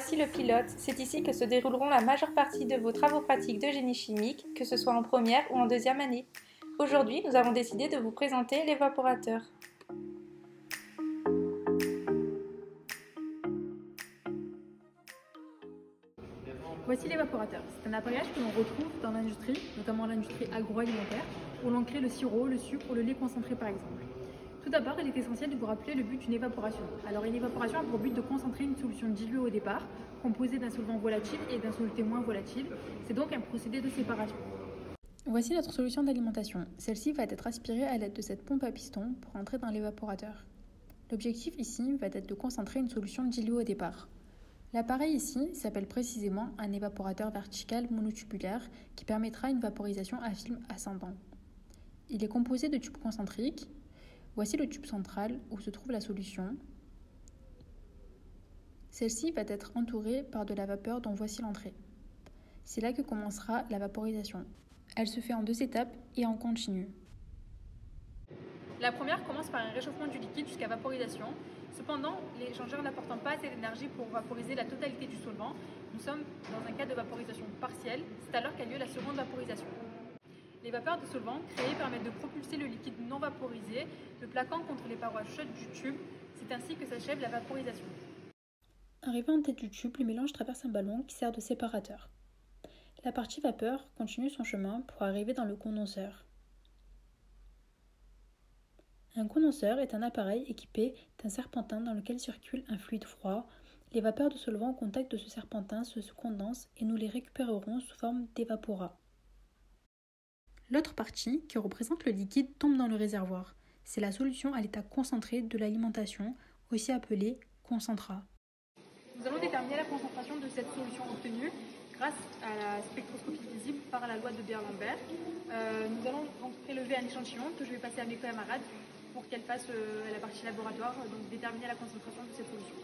Voici le pilote. C'est ici que se dérouleront la majeure partie de vos travaux pratiques de génie chimique, que ce soit en première ou en deuxième année. Aujourd'hui, nous avons décidé de vous présenter l'évaporateur. Voici l'évaporateur. C'est un appareillage que l'on retrouve dans l'industrie, notamment l'industrie agroalimentaire, où l'on le sirop, le sucre ou le lait concentré par exemple. Tout d'abord, il est essentiel de vous rappeler le but d'une évaporation. Alors une évaporation a pour but de concentrer une solution diluée au départ, composée d'un solvant volatile et d'un soluté moins volatile. C'est donc un procédé de séparation. Voici notre solution d'alimentation. Celle-ci va être aspirée à l'aide de cette pompe à piston pour entrer dans l'évaporateur. L'objectif ici va être de concentrer une solution diluée au départ. L'appareil ici s'appelle précisément un évaporateur vertical monotubulaire qui permettra une vaporisation à film ascendant. Il est composé de tubes concentriques Voici le tube central où se trouve la solution. Celle-ci va être entourée par de la vapeur dont voici l'entrée. C'est là que commencera la vaporisation. Elle se fait en deux étapes et en continu. La première commence par un réchauffement du liquide jusqu'à vaporisation. Cependant, l'échangeur n'apportant pas assez d'énergie pour vaporiser la totalité du solvant, nous sommes dans un cas de vaporisation partielle, c'est alors qu'a lieu la seconde vaporisation. Les vapeurs de solvant créées permettent de propulser le liquide non vaporisé, le plaquant contre les parois chaudes du tube. C'est ainsi que s'achève la vaporisation. Arrivé en tête du tube, le mélange traverse un ballon qui sert de séparateur. La partie vapeur continue son chemin pour arriver dans le condenseur. Un condenseur est un appareil équipé d'un serpentin dans lequel circule un fluide froid. Les vapeurs de solvant au contact de ce serpentin se condensent et nous les récupérerons sous forme d'évaporat. L'autre partie, qui représente le liquide, tombe dans le réservoir. C'est la solution à l'état concentré de l'alimentation, aussi appelée concentrat. Nous allons déterminer la concentration de cette solution obtenue grâce à la spectroscopie visible par la loi de Beer-Lambert. Euh, nous allons donc prélever un échantillon que je vais passer à mes camarades pour qu'elles fassent euh, la partie laboratoire, donc déterminer la concentration de cette solution.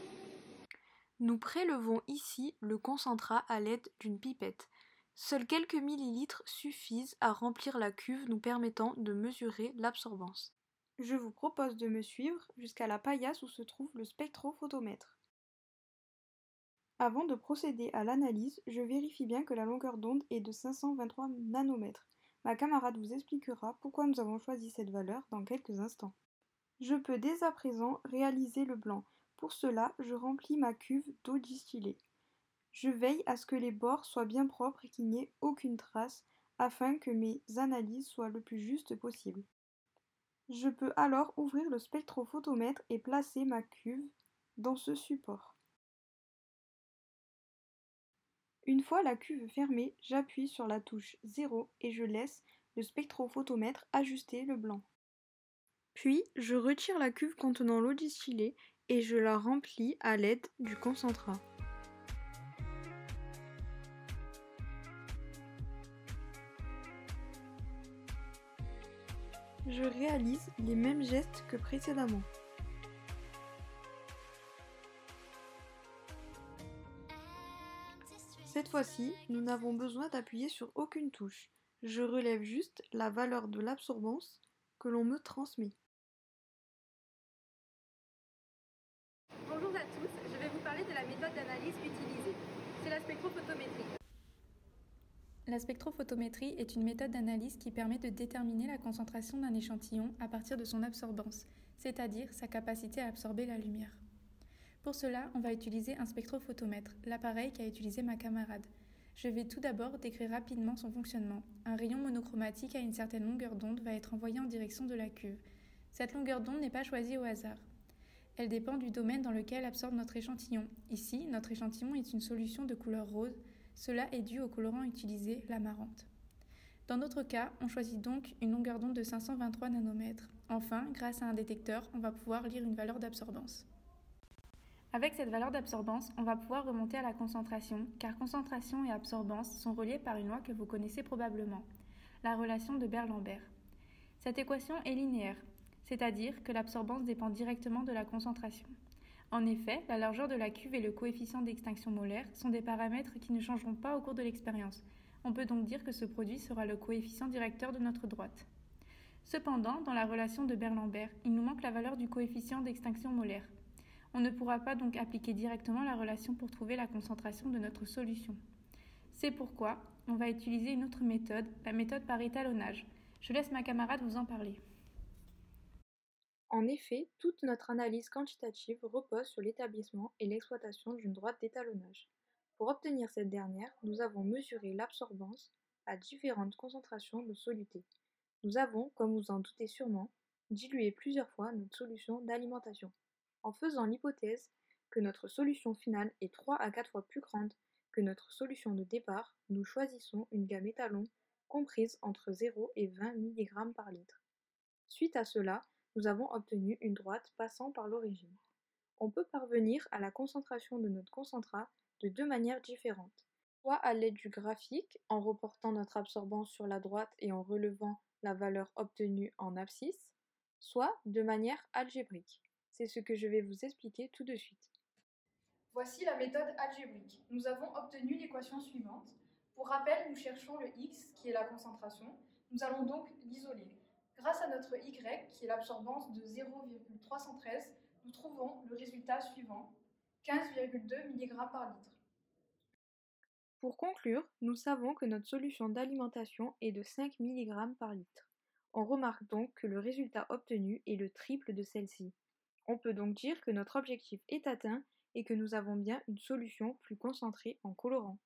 Nous prélevons ici le concentrat à l'aide d'une pipette. Seuls quelques millilitres suffisent à remplir la cuve nous permettant de mesurer l'absorbance. Je vous propose de me suivre jusqu'à la paillasse où se trouve le spectrophotomètre. Avant de procéder à l'analyse, je vérifie bien que la longueur d'onde est de 523 nanomètres. Ma camarade vous expliquera pourquoi nous avons choisi cette valeur dans quelques instants. Je peux dès à présent réaliser le blanc. Pour cela, je remplis ma cuve d'eau distillée. Je veille à ce que les bords soient bien propres et qu'il n'y ait aucune trace, afin que mes analyses soient le plus justes possible. Je peux alors ouvrir le spectrophotomètre et placer ma cuve dans ce support. Une fois la cuve fermée, j'appuie sur la touche 0 et je laisse le spectrophotomètre ajuster le blanc. Puis, je retire la cuve contenant l'eau distillée et je la remplis à l'aide du concentrat. Je réalise les mêmes gestes que précédemment. Cette fois-ci, nous n'avons besoin d'appuyer sur aucune touche. Je relève juste la valeur de l'absorbance que l'on me transmet. Bonjour à tous, je vais vous parler de la méthode d'analyse utilisée. C'est la spectrophotométrie. La spectrophotométrie est une méthode d'analyse qui permet de déterminer la concentration d'un échantillon à partir de son absorbance, c'est-à-dire sa capacité à absorber la lumière. Pour cela, on va utiliser un spectrophotomètre, l'appareil qu'a utilisé ma camarade. Je vais tout d'abord décrire rapidement son fonctionnement. Un rayon monochromatique à une certaine longueur d'onde va être envoyé en direction de la cuve. Cette longueur d'onde n'est pas choisie au hasard. Elle dépend du domaine dans lequel absorbe notre échantillon. Ici, notre échantillon est une solution de couleur rose cela est dû au colorant utilisé, l'amarante. Dans notre cas, on choisit donc une longueur d'onde de 523 nanomètres. Enfin, grâce à un détecteur, on va pouvoir lire une valeur d'absorbance. Avec cette valeur d'absorbance, on va pouvoir remonter à la concentration, car concentration et absorbance sont reliées par une loi que vous connaissez probablement, la relation de Berlambert. Cette équation est linéaire, c'est-à-dire que l'absorbance dépend directement de la concentration. En effet, la largeur de la cuve et le coefficient d'extinction molaire sont des paramètres qui ne changeront pas au cours de l'expérience. On peut donc dire que ce produit sera le coefficient directeur de notre droite. Cependant, dans la relation de Berlambert, il nous manque la valeur du coefficient d'extinction molaire. On ne pourra pas donc appliquer directement la relation pour trouver la concentration de notre solution. C'est pourquoi on va utiliser une autre méthode, la méthode par étalonnage. Je laisse ma camarade vous en parler. En effet, toute notre analyse quantitative repose sur l'établissement et l'exploitation d'une droite d'étalonnage. Pour obtenir cette dernière, nous avons mesuré l'absorbance à différentes concentrations de soluté. Nous avons, comme vous en doutez sûrement, dilué plusieurs fois notre solution d'alimentation. En faisant l'hypothèse que notre solution finale est 3 à 4 fois plus grande que notre solution de départ, nous choisissons une gamme étalon comprise entre 0 et 20 mg par litre. Suite à cela, nous avons obtenu une droite passant par l'origine. On peut parvenir à la concentration de notre concentrat de deux manières différentes, soit à l'aide du graphique en reportant notre absorbance sur la droite et en relevant la valeur obtenue en abscisse, soit de manière algébrique. C'est ce que je vais vous expliquer tout de suite. Voici la méthode algébrique. Nous avons obtenu l'équation suivante. Pour rappel, nous cherchons le x qui est la concentration. Nous allons donc l'isoler. Grâce à notre y qui est l'absorbance de 0,313, nous trouvons le résultat suivant 15,2 mg par litre. Pour conclure, nous savons que notre solution d'alimentation est de 5 mg par litre. On remarque donc que le résultat obtenu est le triple de celle-ci. On peut donc dire que notre objectif est atteint et que nous avons bien une solution plus concentrée en colorant.